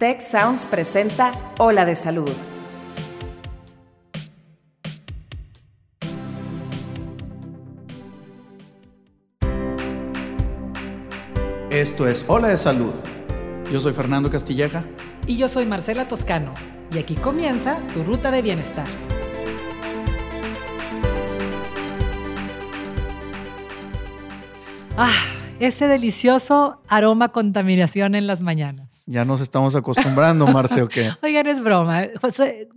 Tech Sounds presenta Ola de Salud. Esto es Hola de Salud. Yo soy Fernando Castilleja. Y yo soy Marcela Toscano. Y aquí comienza tu ruta de bienestar. Ah, ese delicioso aroma contaminación en las mañanas. Ya nos estamos acostumbrando, Marce, ¿o qué? Oigan, es broma.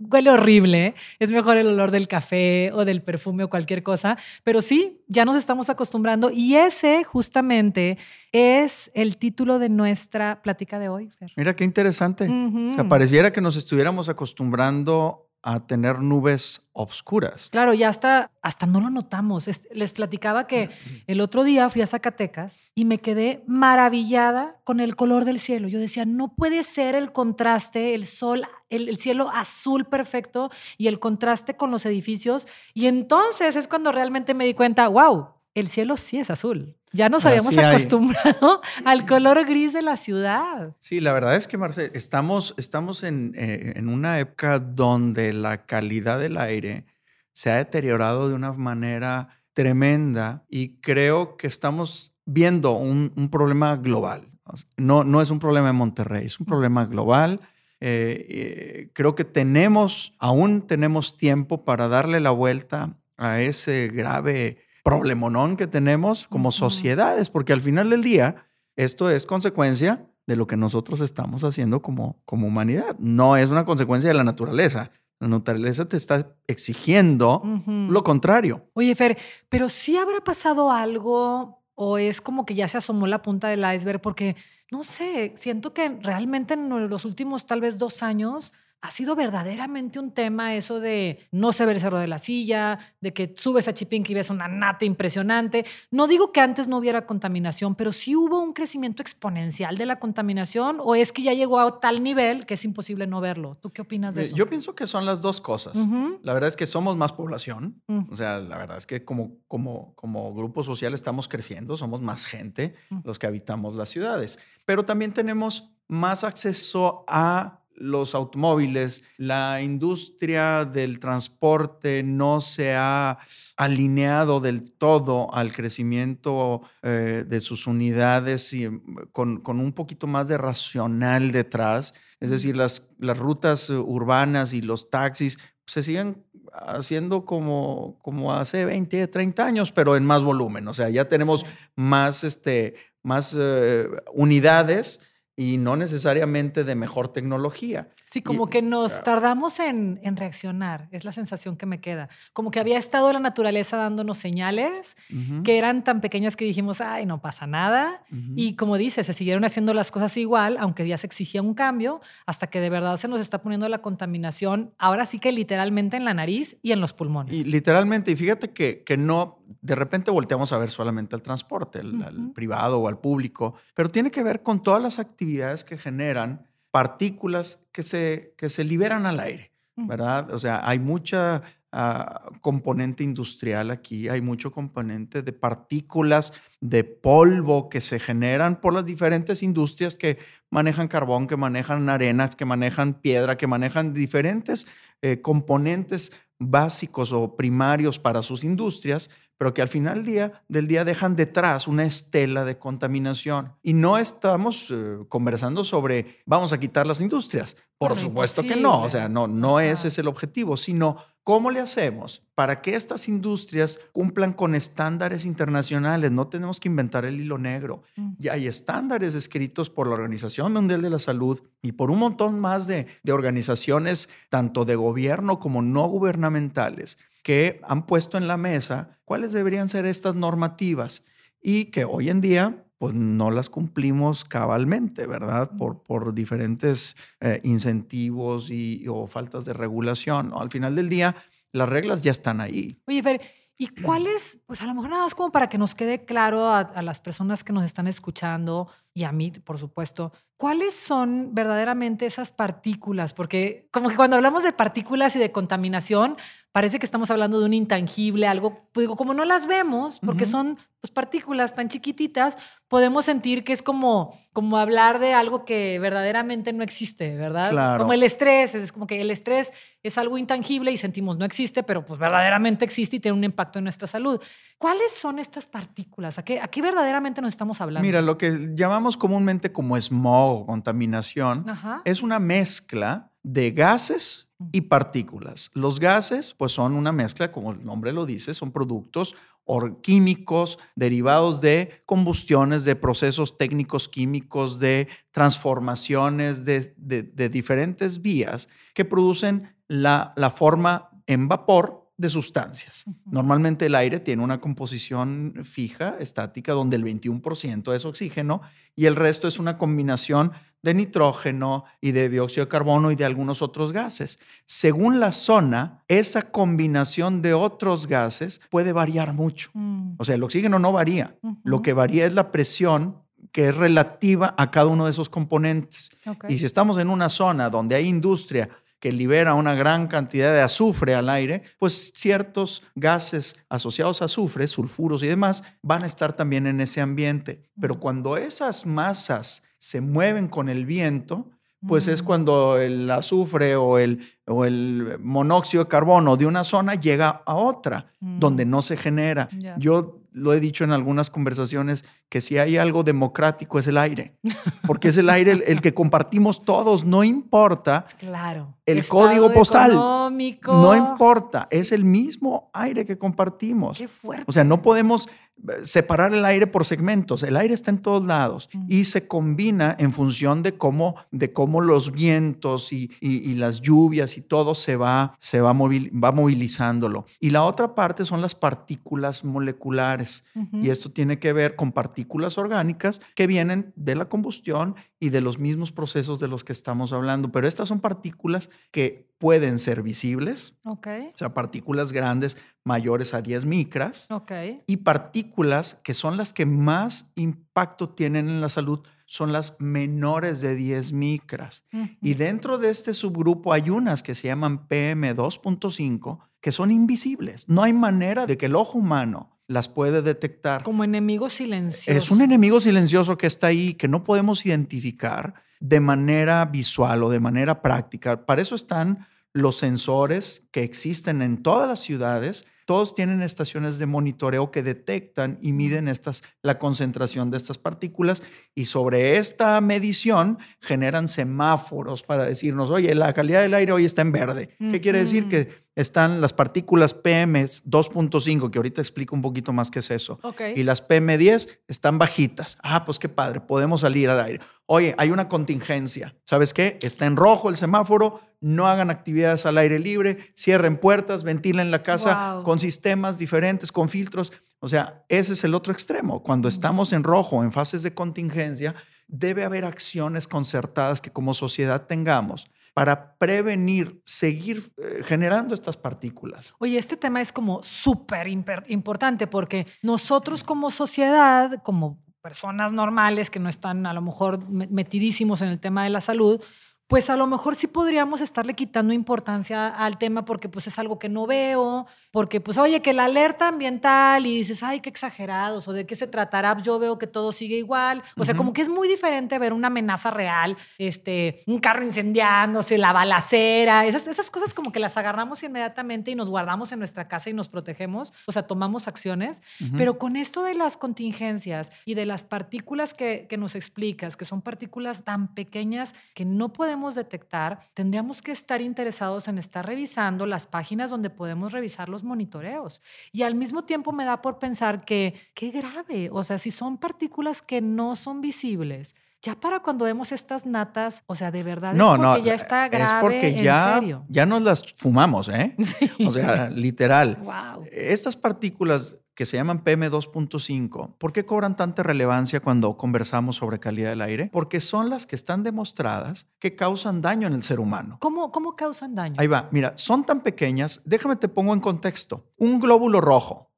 Huele horrible. Es mejor el olor del café o del perfume o cualquier cosa. Pero sí, ya nos estamos acostumbrando. Y ese justamente es el título de nuestra plática de hoy. Mira qué interesante. Se pareciera que nos estuviéramos acostumbrando a tener nubes obscuras. Claro, ya hasta, hasta no lo notamos. Les platicaba que el otro día fui a Zacatecas y me quedé maravillada con el color del cielo. Yo decía, no puede ser el contraste, el sol, el, el cielo azul perfecto y el contraste con los edificios. Y entonces es cuando realmente me di cuenta, wow, el cielo sí es azul. Ya nos habíamos acostumbrado al color gris de la ciudad. Sí, la verdad es que, Marce, estamos, estamos en, eh, en, una época donde la calidad del aire se ha deteriorado de una manera tremenda y creo que estamos viendo un, un problema global. No, no es un problema de Monterrey, es un problema global. Eh, eh, creo que tenemos, aún tenemos tiempo para darle la vuelta a ese grave problemonón que tenemos como sociedades, porque al final del día esto es consecuencia de lo que nosotros estamos haciendo como, como humanidad. No es una consecuencia de la naturaleza. La naturaleza te está exigiendo lo contrario. Oye, Fer, pero sí habrá pasado algo o es como que ya se asomó la punta del iceberg porque, no sé, siento que realmente en los últimos tal vez dos años ha sido verdaderamente un tema eso de no se ve el cerro de la silla, de que subes a Chipinque y ves una nata impresionante. No digo que antes no hubiera contaminación, pero sí hubo un crecimiento exponencial de la contaminación o es que ya llegó a tal nivel que es imposible no verlo. ¿Tú qué opinas de eso? Yo pienso que son las dos cosas. La verdad es que somos más población, o sea, la verdad es que como, como, como grupo social estamos creciendo, somos más gente los que habitamos las ciudades, pero también tenemos más acceso a los automóviles, la industria del transporte no se ha alineado del todo al crecimiento eh, de sus unidades y mm, con, un poquito más de racional detrás. Es decir, las, las rutas urbanas y los taxis se siguen haciendo como, como hace 20, 30 años, pero en más volumen. O sea, ya tenemos más, este, más eh, unidades y no necesariamente de mejor tecnología. Sí, como que nos tardamos en, reaccionar, es la sensación que me queda. Como que había estado la naturaleza dándonos señales que eran tan pequeñas que dijimos, ay, no pasa nada. Y como dices, se siguieron haciendo las cosas igual, aunque ya se exigía un cambio, hasta que de verdad se nos está poniendo la contaminación, ahora sí que literalmente en la nariz y en los pulmones. Y literalmente, y fíjate que, que no, de repente volteamos a ver solamente al transporte, al privado o al público, pero tiene que ver con todas las actividades que generan partículas que se, que se liberan al aire, ¿verdad? O sea, hay mucha ah, componente industrial aquí, hay mucho componente de partículas de polvo que se generan por las diferentes industrias que manejan carbón, que manejan arenas, que manejan piedra, que manejan diferentes eh, componentes básicos o primarios para sus industrias pero que al final del día, del día dejan detrás una estela de contaminación. Y no estamos eh, conversando sobre vamos a quitar las industrias. Por supuesto que no, o sea, no, no ese es el objetivo, sino cómo le hacemos para que estas industrias cumplan con estándares internacionales. No tenemos que inventar el hilo negro. Mm. Ya hay estándares escritos por la Organización Mundial de la Salud y por un montón más de, de organizaciones, tanto de gobierno como no gubernamentales que han puesto en la mesa cuáles deberían ser estas normativas y que hoy en día pues no las cumplimos cabalmente, ¿verdad? Por, por diferentes eh, incentivos y, o faltas de regulación. Al final del día, las reglas ya están ahí. Oye, Fer, ¿y cuáles, pues a lo mejor nada más como para que nos quede claro a, a las personas que nos están escuchando y a mí, por supuesto, ¿cuáles son verdaderamente esas partículas? Porque como que cuando hablamos de partículas y de contaminación, parece que estamos hablando de un intangible, algo, pues digo, como no las vemos, porque son pues, partículas tan chiquititas, podemos sentir que es como, como hablar de algo que verdaderamente no existe, ¿verdad? Como el estrés, es como que el estrés es algo intangible y sentimos no existe, pero pues verdaderamente existe y tiene un impacto en nuestra salud. ¿Cuáles son estas partículas? ¿A qué, a qué verdaderamente nos estamos hablando? Mira, lo que llamamos comúnmente como smog o contaminación es una mezcla de gases y partículas. Los gases, pues son una mezcla, como el nombre lo dice, son productos químicos derivados de combustiones, de procesos técnicos químicos, de transformaciones de, diferentes vías que producen la, la forma en vapor de sustancias. Normalmente el aire tiene una composición fija, estática, donde el 21% es oxígeno y el resto es una combinación de nitrógeno y de dióxido de carbono y de algunos otros gases. Según la zona, esa combinación de otros gases puede variar mucho. Mm. O sea, el oxígeno no varía. Lo que varía es la presión que es relativa a cada uno de esos componentes. Y si estamos en una zona donde hay industria que libera una gran cantidad de azufre al aire, pues ciertos gases asociados a azufre, sulfuros y demás, van a estar también en ese ambiente. Pero cuando esas masas se mueven con el viento, pues es mm. cuando el azufre o el, o el monóxido de carbono de una zona llega a otra, donde mm. no se genera. Yo lo he dicho en algunas conversaciones, que si hay algo democrático es el aire, porque es el aire el, que compartimos todos, no importa claro. El código postal, no importa, es el mismo aire que compartimos. Qué fuerte. O sea, no podemos separar el aire por segmentos. El aire está en todos lados y se combina en función de cómo, de cómo los vientos y, las lluvias y todo se va, se va, va movilizándolo. Y la otra parte son las partículas moleculares. Y esto tiene que ver con partículas orgánicas que vienen de la combustión y de los mismos procesos de los que estamos hablando. Pero estas son partículas que pueden ser visibles, okay. o sea, partículas grandes mayores a 10 micras, okay. y partículas que son las que más impacto tienen en la salud son las menores de 10 micras. Y dentro de este subgrupo hay unas que se llaman PM2.5 que son invisibles. No hay manera de que el ojo humano las puede detectar. Como enemigo silencioso. Es un enemigo silencioso que está ahí, que no podemos identificar de manera visual o de manera práctica. Para eso están los sensores que existen en todas las ciudades todos tienen estaciones de monitoreo que detectan y miden estas, la concentración de estas partículas y sobre esta medición generan semáforos para decirnos, oye, la calidad del aire hoy está en verde. ¿Qué quiere decir? Que están las partículas PM 2.5, que ahorita explico un poquito más qué es eso. Y las PM10 están bajitas. Ah, pues qué padre, podemos salir al aire. Oye, hay una contingencia. ¿Sabes qué? Está en rojo el semáforo, no hagan actividades al aire libre, cierren puertas, ventilen la casa con sistemas diferentes, con filtros. O sea, ese es el otro extremo. Cuando estamos en rojo, en fases de contingencia, debe haber acciones concertadas que como sociedad tengamos para prevenir, seguir eh, generando estas partículas. Oye, este tema es como súper importante porque nosotros como sociedad, como personas normales que no están a lo mejor metidísimos en el tema de la salud, pues a lo mejor sí podríamos estarle quitando importancia al tema porque pues es algo que no veo, porque pues oye, que la alerta ambiental y dices, ay, qué exagerados, o de qué se tratará, yo veo que todo sigue igual. O sea, como que es muy diferente ver una amenaza real, este, un carro incendiándose, la balacera, esas, esas cosas como que las agarramos inmediatamente y nos guardamos en nuestra casa y nos protegemos, o sea, tomamos acciones, pero con esto de las contingencias y de las partículas que, que nos explicas, que son partículas tan pequeñas que no podemos detectar, tendríamos que estar interesados en estar revisando las páginas donde podemos revisar los monitoreos. Y al mismo tiempo me da por pensar que qué grave, o sea, si son partículas que no son visibles, ya para cuando vemos estas natas, o sea, de verdad no, es porque ya está grave, es porque ya, serio. ya nos las fumamos, ¿eh? O sea, literal. Wow. Estas partículas que se llaman PM2.5, ¿por qué cobran tanta relevancia cuando conversamos sobre calidad del aire? Porque son las que están demostradas que causan daño en el ser humano. ¿Cómo, cómo causan daño? Ahí va, mira, son tan pequeñas, déjame te pongo en contexto. Un glóbulo rojo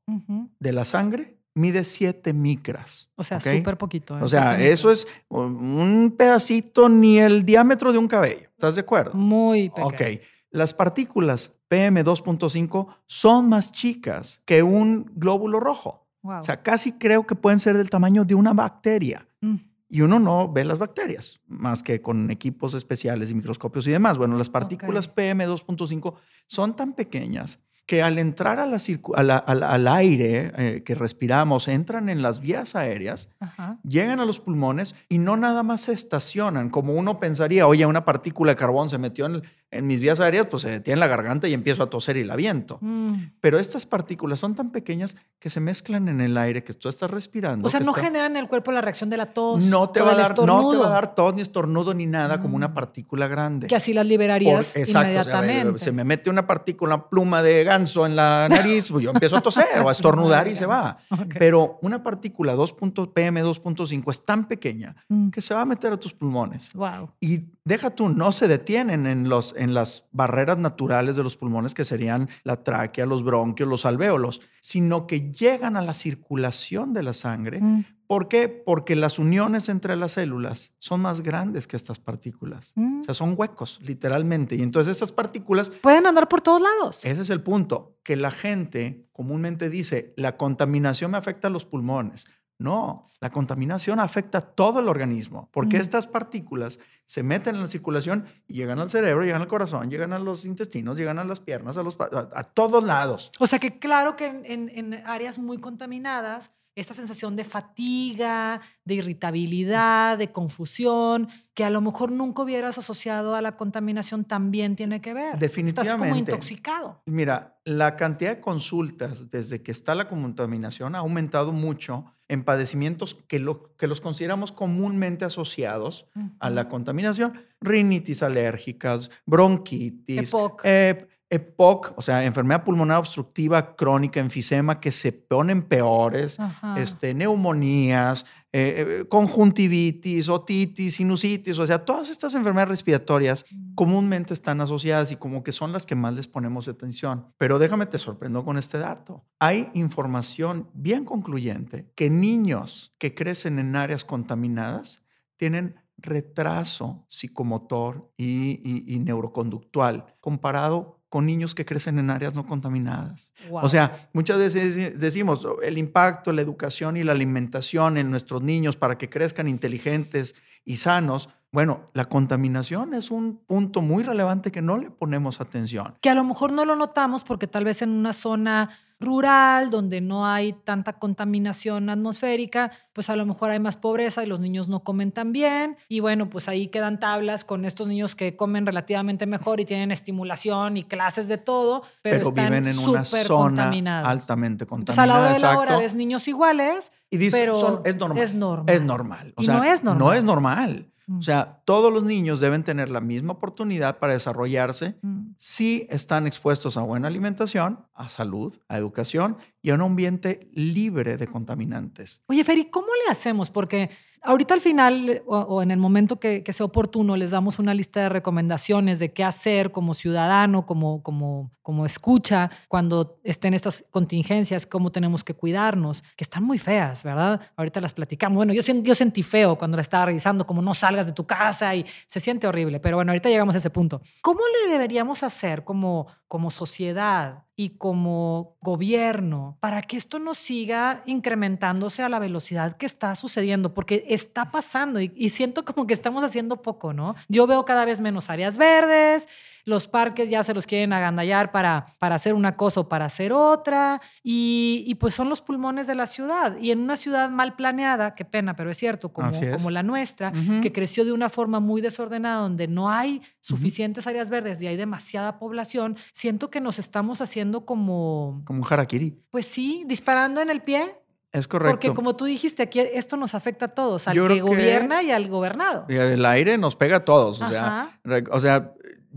de la sangre mide 7 micras. O sea, súper poquito. ¿eh? O sea, eso es un pedacito ni el diámetro de un cabello. ¿Estás de acuerdo? Muy pequeño. Ok. Las partículas PM2.5 son más chicas que un glóbulo rojo. Wow. O sea, casi creo que pueden ser del tamaño de una bacteria. Mm. Y uno no ve las bacterias, más que con equipos especiales y microscopios y demás. Bueno, las partículas PM2.5 son tan pequeñas que al entrar a la circu- a la- al, al aire eh, que respiramos, entran en las vías aéreas, Ajá. llegan a los pulmones y no nada más se estacionan, como uno pensaría, oye, una partícula de carbón se metió en, en mis vías aéreas, pues se detiene en la garganta y empiezo a toser y la viento. Mm. Pero estas partículas son tan pequeñas que se mezclan en el aire que tú estás respirando. O sea, no está- generan en el cuerpo la reacción de la tos. no te, va a dar, no te va a dar tos ni estornudo ni nada como una Mm. partícula grande. Que así las Por- liberarías exacto, o sea, inmediatamente. se me mete una partícula, pluma de ganso en la nariz, pues yo empiezo a toser o a estornudar y se va. Pero una partícula 2. punto- PM2.5 es tan pequeña Mm. que se va a meter a tus pulmones. Wow. Y deja tú, no se detienen en, los, en las barreras naturales de los pulmones, que serían la tráquea, los bronquios, los alvéolos, sino que llegan a la circulación de la sangre. Mm. ¿Por qué? Porque las uniones entre las células son más grandes que estas partículas. Mm. O sea, son huecos, literalmente. Y entonces esas partículas, Pueden andar por todos lados. ese es el punto, que la gente comúnmente dice, la contaminación me afecta a los pulmones. No, la contaminación afecta a todo el organismo, porque Mm. estas partículas se meten en la circulación y llegan al cerebro, llegan al corazón, llegan a los intestinos, llegan a las piernas, a, los, a, a todos lados. O sea que claro que en, en- en áreas muy contaminadas, esta sensación de fatiga, de irritabilidad, de confusión, que a lo mejor nunca hubieras asociado a la contaminación, también tiene que ver. Estás como Definitivamente. intoxicado. Mira, la cantidad de consultas desde que está la contaminación ha aumentado mucho en padecimientos que, lo, que los consideramos comúnmente asociados a la contaminación, rinitis alérgicas, bronquitis, EPOC. eh, EPOC, o sea, enfermedad pulmonar obstructiva crónica, enfisema, que se ponen peores, Ajá. este, neumonías, eh, eh, conjuntivitis, otitis, sinusitis, o sea, todas estas enfermedades respiratorias Mm. comúnmente están asociadas y como que son las que más les ponemos atención. Pero déjame te sorprendo con este dato. Hay información bien concluyente que niños que crecen en áreas contaminadas tienen retraso psicomotor y, y- y neuroconductual comparado con niños que crecen en áreas no contaminadas. Wow. O sea, muchas veces deci- decimos "Oh, el impacto, la educación y la alimentación en nuestros niños para que crezcan inteligentes y sanos. Bueno, la contaminación es un punto muy relevante que no le ponemos atención. que a lo mejor no lo notamos porque tal vez en una zona rural donde no hay tanta contaminación atmosférica, pues a lo mejor hay más pobreza y los niños no comen tan bien y bueno, pues ahí quedan tablas con estos niños que comen relativamente mejor y tienen estimulación y clases de todo, pero, Pero, están viven en una zona altamente altamente Entonces a la contaminada. hora de la hora ves niños iguales, y dices, pero son- es normal. es normal. Es normal. O Y sea, no es No normal. es normal. Mm. O sea, todos los niños deben tener la misma oportunidad para desarrollarse Mm. si están expuestos a buena alimentación, a salud, a educación y a un ambiente libre de contaminantes. Oye, Feri, ¿cómo le hacemos? Porque ahorita al final o, o en el momento que, que sea oportuno les damos una lista de recomendaciones de qué hacer como ciudadano, como, como, como escucha cuando estén estas contingencias, cómo tenemos que cuidarnos, que están muy feas, ¿verdad? Ahorita las platicamos. Bueno, yo, yo sentí feo cuando la estaba revisando, como no salgas de tu casa y se siente horrible, pero bueno, ahorita llegamos a ese punto. ¿Cómo le deberíamos hacer como, como sociedad y como gobierno para que esto no siga incrementándose a la velocidad que está sucediendo? Porque está pasando y, siento como que estamos haciendo poco, ¿no? Yo veo cada vez menos áreas verdes, los parques ya se los quieren agandallar para, para hacer una cosa o para hacer otra, y, y pues son los pulmones de la ciudad. Y en una ciudad mal planeada, qué pena, pero es cierto, como, es. como la nuestra, que creció de una forma muy desordenada, donde no hay suficientes áreas verdes y hay demasiada población, siento que nos estamos haciendo como, Como un harakiri. pues sí, disparando en el pie. Es correcto. Porque como tú dijiste, aquí esto nos afecta a todos, al Yo que gobierna y al gobernado. El aire nos pega a todos. O sea, o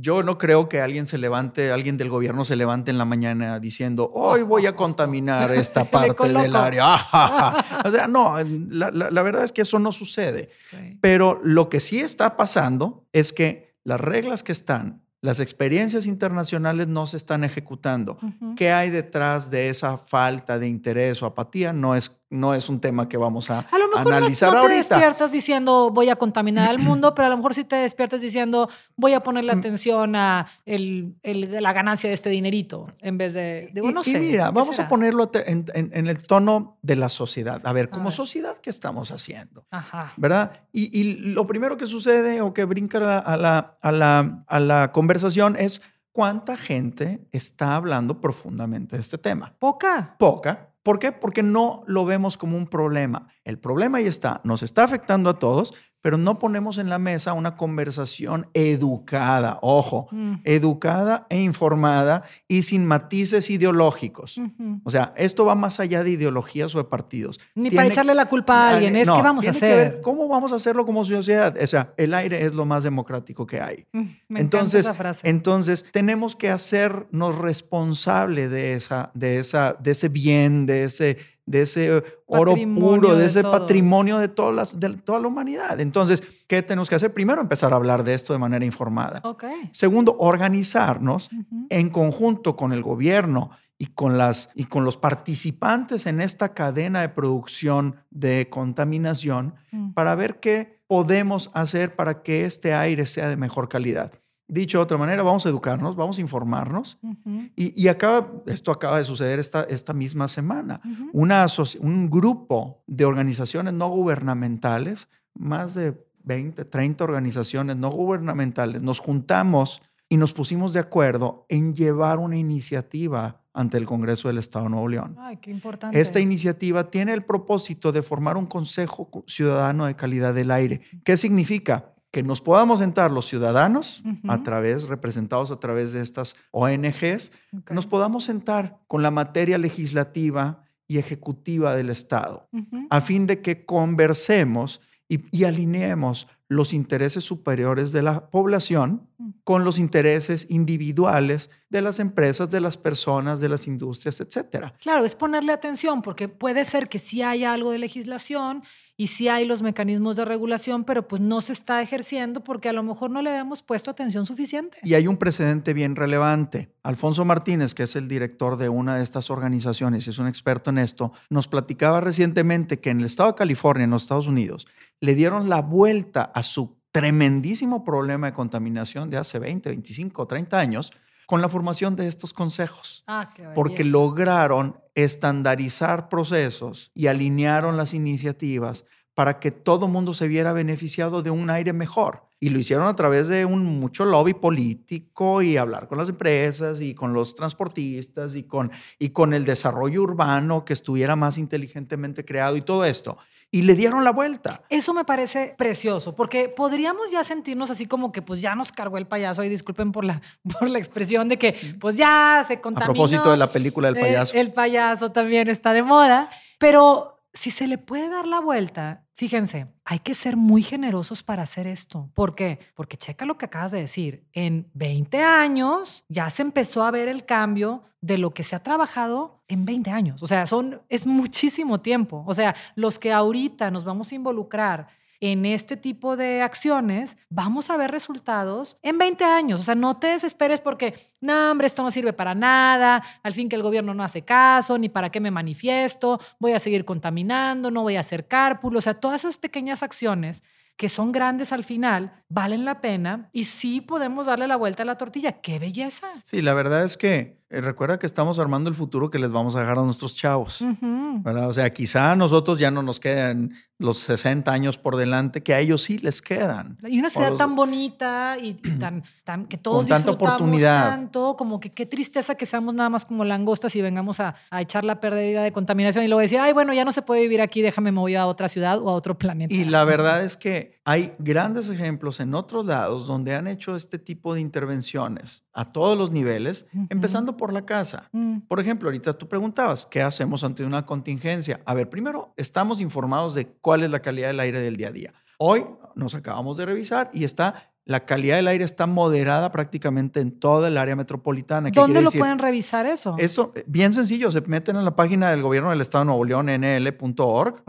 yo no creo que alguien se levante, alguien del gobierno se levante en la mañana diciendo, hoy voy a contaminar esta parte del área. o sea, no, la, la- la verdad es que eso no sucede. Sí. Pero lo que sí está pasando es que las reglas que están, las experiencias internacionales no se están ejecutando. ¿Qué hay detrás de esa falta de interés o apatía? No es no es un tema que vamos a, A lo mejor no- analizar no, te ahorita. despiertas diciendo voy a contaminar al mundo, pero a lo mejor sí te despiertas diciendo voy a ponerle Mm. atención a el, el- la ganancia de este dinerito en vez de, digo, Y- no y sé. mira, ¿qué vamos será? a ponerlo en, en- en el tono de la sociedad. A ver, A como ver. sociedad, ¿qué estamos haciendo? Ajá. ¿Verdad? Y, y lo primero que sucede o que brinca a la, a la, a la, a la conversación es cuánta gente está hablando profundamente de este tema. Poca. Poca. ¿Por qué? Porque no lo vemos como un problema. El problema ahí está, nos está afectando a todos, pero no ponemos en la mesa una conversación educada, ojo, Mm. educada e informada y sin matices ideológicos. O sea, esto va más allá de ideologías o de partidos. Ni Tiene- para echarle la culpa a alguien, es No, que vamos a tiene que ver hacer. ¿Cómo vamos a hacerlo como sociedad? O sea, el aire es lo más democrático que hay. Mm, Me Entonces, encanta esa frase. entonces tenemos que hacernos responsable de esa, de esa, de ese bien, de ese, de ese oro Patrimonio puro, de, de ese todos. patrimonio de, todas las, de toda la humanidad. Entonces, ¿qué tenemos que hacer? Primero, empezar a hablar de esto de manera informada. Segundo, organizarnos en conjunto con el gobierno y con, las, y con los participantes en esta cadena de producción de contaminación Mm. para ver qué podemos hacer para que este aire sea de mejor calidad. Dicho de otra manera, vamos a educarnos, vamos a informarnos. Y, y acaba, esto acaba de suceder esta, esta misma semana. Una asoci- un grupo de organizaciones no gubernamentales, más de 20, 30 organizaciones no gubernamentales, nos juntamos y nos pusimos de acuerdo en llevar una iniciativa ante el Congreso del Estado de Nuevo León. Ay, qué importante. Esta iniciativa tiene el propósito de formar un Consejo Ciudadano de Calidad del Aire. ¿Qué significa? Que nos podamos sentar los ciudadanos, a través, representados a través de estas ONGs, que nos podamos sentar con la materia legislativa y ejecutiva del Estado, a fin de que conversemos y, y alineemos los intereses superiores de la población Mm. con los intereses individuales de las empresas, de las personas, de las industrias, etcétera. Claro, es ponerle atención, porque puede ser que sí haya algo de legislación y sí hay los mecanismos de regulación, pero pues no se está ejerciendo porque a lo mejor no le habíamos puesto atención suficiente. Y hay un precedente bien relevante. Alfonso Martínez, que es el director de una de estas organizaciones y es un experto en esto, nos platicaba recientemente que en el estado de California, en los Estados Unidos, le dieron la vuelta a su tremendísimo problema de contaminación de hace 20, 25, 30 años con la formación de estos consejos. Ah, qué Porque lograron estandarizar procesos y alinearon las iniciativas para que todo mundo se viera beneficiado de un aire mejor. Y lo hicieron a través de un mucho lobby político y hablar con las empresas y con los transportistas y con, y con el desarrollo urbano que estuviera más inteligentemente creado y todo esto. Y le dieron la vuelta. Eso me parece precioso, porque podríamos ya sentirnos así como que pues ya nos cargó el payaso, y disculpen por la, por la expresión de que pues ya se A contaminó. propósito de la película del Eh, payaso. el payaso también está de moda, pero si se le puede dar la vuelta, fíjense, hay que ser muy generosos para hacer esto. ¿Por qué? Porque checa lo que acabas de decir. En 20 años ya se empezó a ver el cambio de lo que se ha trabajado en 20 años. O sea, son, es muchísimo tiempo. O sea, los que ahorita nos vamos a involucrar en este tipo de acciones, vamos a ver resultados en 20 años. O sea, no te desesperes porque, no, hombre, esto no sirve para nada, al fin que el gobierno no hace caso, ni para qué me manifiesto, voy a seguir contaminando, no voy a hacer cárpulo. O sea, todas esas pequeñas acciones que son grandes al final, valen la pena y sí podemos darle la vuelta a la tortilla. ¡Qué belleza! Sí, la verdad es que eh, recuerda que estamos armando el futuro que les vamos a dejar a nuestros chavos. ¿verdad? O sea, quizá a nosotros ya no nos quedan los 60 años por delante, que a ellos sí les quedan. Y una ciudad los- tan bonita y, y tan, tan que todos Con tanta disfrutamos oportunidad. tanto, como que qué tristeza que seamos nada más como langostas y vengamos a, a echar la pérdida de contaminación y luego decir, ay, bueno, ya no se puede vivir aquí, déjame me voy a otra ciudad o a otro planeta. Y la verdad es que hay grandes ejemplos en otros lados donde han hecho este tipo de intervenciones a todos los niveles, empezando por la casa. Mm, Por ejemplo, ahorita tú preguntabas, ¿qué hacemos ante una contingencia? A ver, primero, estamos informados de cuál es la calidad del aire del día a día. Hoy nos acabamos de revisar y está, la calidad del aire está moderada prácticamente en toda el área metropolitana. ¿Qué ¿Dónde lo decir? pueden revisar eso? Eso, eh, bien sencillo, se meten en la página del gobierno del Estado de Nuevo León, nl.org,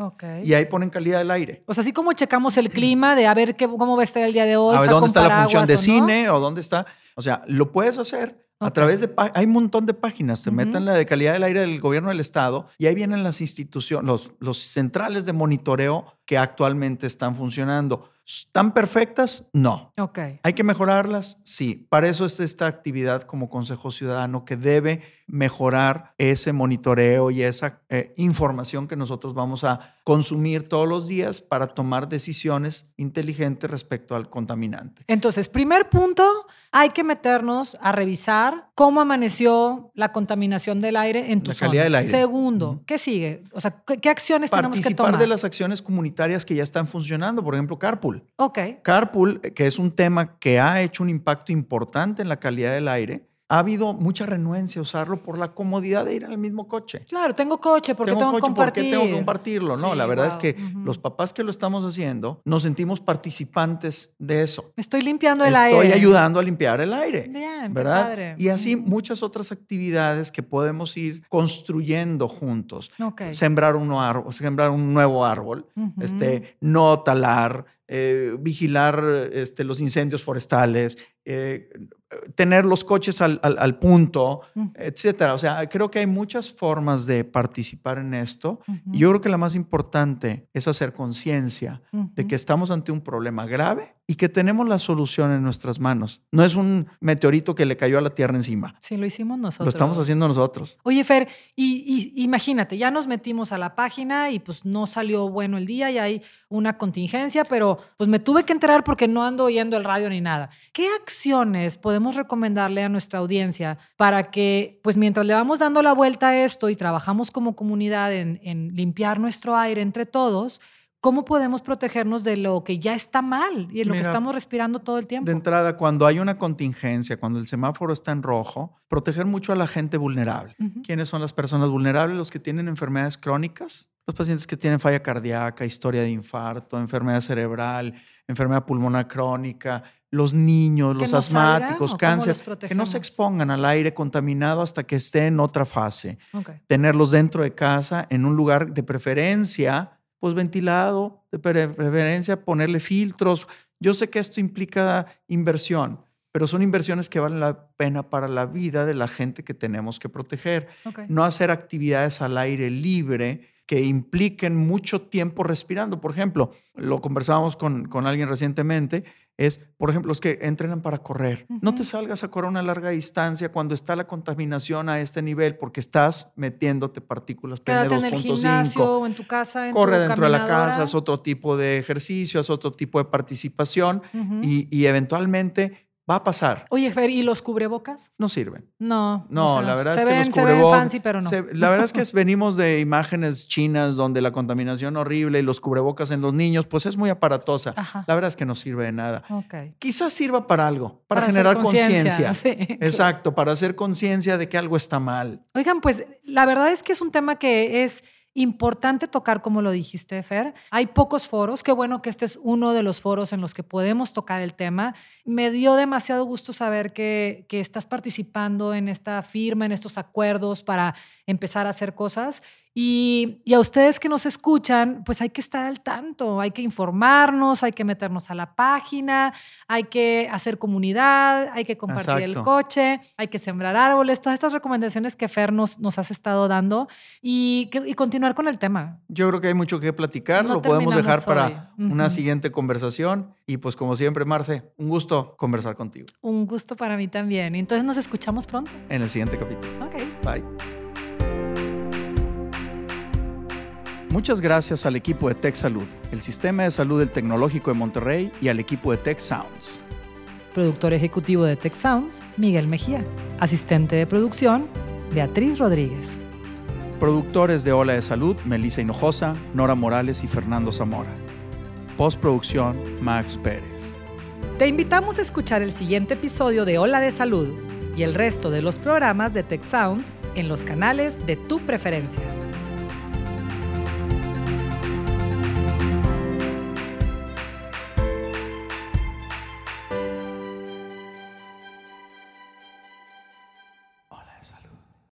y ahí ponen calidad del aire. O sea, así como checamos el clima de a ver qué, cómo va a estar el día de hoy. a ver dónde está la función de o no. cine o dónde está. O sea, lo puedes hacer A través de hay un montón de páginas. Se meten la de calidad del aire del gobierno del estado y ahí vienen las instituciones, los, los centrales de monitoreo que actualmente están funcionando. ¿Están perfectas? No. Ok. ¿Hay que mejorarlas? Sí. Para eso es esta actividad como Consejo Ciudadano que debe mejorar ese monitoreo y esa eh, información que nosotros vamos a consumir todos los días para tomar decisiones inteligentes respecto al contaminante. Entonces, primer punto, hay que meternos a revisar cómo amaneció la contaminación del aire en tu la calidad del aire. Segundo, ¿qué sigue? O sea, ¿qué, acciones tenemos que tomar? Participar de las acciones comunitarias que ya están funcionando, por ejemplo, Carpool. Ok. Carpool, que es un tema que ha hecho un impacto importante en la calidad del aire, ha habido mucha renuencia a usarlo por la comodidad de ir el mismo coche. Claro, tengo coche, porque tengo, que compartir? ¿Por qué tengo que compartirlo? no, la verdad es que los papás que lo estamos haciendo nos sentimos participantes de eso. Estoy limpiando el aire. Estoy ayudando a limpiar el aire. Bien, ¿verdad? Padre. Y así muchas otras actividades que podemos ir construyendo juntos. Sembrar, árbol, sembrar un nuevo árbol, este, no talar, eh, vigilar este, los incendios forestales, eh, tener los coches al, punto, etcétera. O sea, creo que hay muchas formas de participar en esto. Y yo creo que la más importante es hacer conciencia de que estamos ante un problema grave y que tenemos la solución en nuestras manos. No es un meteorito que le cayó a la Tierra encima. Sí, lo hicimos nosotros. Lo estamos haciendo nosotros. Oye, Fer, y, imagínate, ya nos metimos a la página y pues no salió bueno el día y hay una contingencia, pero pues me tuve que enterar porque no ando oyendo el radio ni nada. ¿Qué acciones podemos recomendarle a nuestra audiencia para que, pues mientras le vamos dando la vuelta a esto y trabajamos como comunidad en, en limpiar nuestro aire entre todos, ¿Cómo podemos protegernos de lo que ya está mal y de lo que estamos respirando todo el tiempo? De entrada, cuando hay una contingencia, cuando el semáforo está en rojo, proteger mucho a la gente vulnerable. ¿Quiénes son las personas vulnerables? Los que tienen enfermedades crónicas, los pacientes que tienen falla cardíaca, historia de infarto, enfermedad cerebral, enfermedad pulmonar crónica, los niños, los asmáticos, cáncer, que no se expongan al aire contaminado hasta que esté en otra fase. Tenerlos dentro de casa, en un lugar de preferencia pues ventilado, de preferencia ponerle filtros. Yo sé que esto implica inversión, pero son inversiones que valen la pena para la vida de la gente que tenemos que proteger. No hacer actividades al aire libre que impliquen mucho tiempo respirando. Por ejemplo, lo conversábamos con, con alguien recientemente, es, por ejemplo, los que entrenan para correr. No te salgas a correr una larga distancia cuando está la contaminación a este nivel porque estás metiéndote partículas PM2.5. en el gimnasio o en tu casa. Corre dentro de la casa, es otro tipo de ejercicio, es otro tipo de participación y, y eventualmente Va a pasar. Oye, Fer, ¿y los cubrebocas? No sirven. No. No, la verdad es que los cubrebocas. fancy, pero no. la verdad es que venimos de imágenes chinas donde la contaminación horrible y los cubrebocas en los niños, pues es muy aparatosa. La verdad es que no sirve de nada. Okay. Quizás sirva para algo, para, generar conciencia. Exacto, para hacer conciencia de que algo está mal. Oigan, pues la verdad es que es un tema que es Importante tocar, como lo dijiste, Fer. Hay pocos foros. Qué bueno que este es uno de los foros en los que podemos tocar el tema. Me dio demasiado gusto saber que, que estás participando en esta firma, en estos acuerdos para empezar a hacer cosas. Y, a ustedes que nos escuchan, pues hay que estar al tanto, hay que informarnos, hay que meternos a la página, hay que hacer comunidad, hay que compartir el coche, hay que sembrar árboles, todas estas recomendaciones que Fer nos, nos has estado dando y, continuar con el tema. Yo creo que hay mucho que platicar, lo podemos dejar para una siguiente conversación y pues como siempre, Marce, un gusto conversar contigo. Un gusto para mí también. Entonces nos escuchamos pronto. En el siguiente capítulo. Ok. Bye. Muchas gracias al equipo de Tech Salud, el sistema de salud del Tecnológico de Monterrey y al equipo de Tech Sounds. Productor ejecutivo de Tech Sounds, Miguel Mejía. Asistente de producción, Beatriz Rodríguez. Productores de Ola de Salud, Melissa Hinojosa, Nora Morales y Fernando Zamora. Postproducción, Max Pérez. Te invitamos a escuchar el siguiente episodio de Ola de Salud y el resto de los programas de Tech Sounds en los canales de tu preferencia.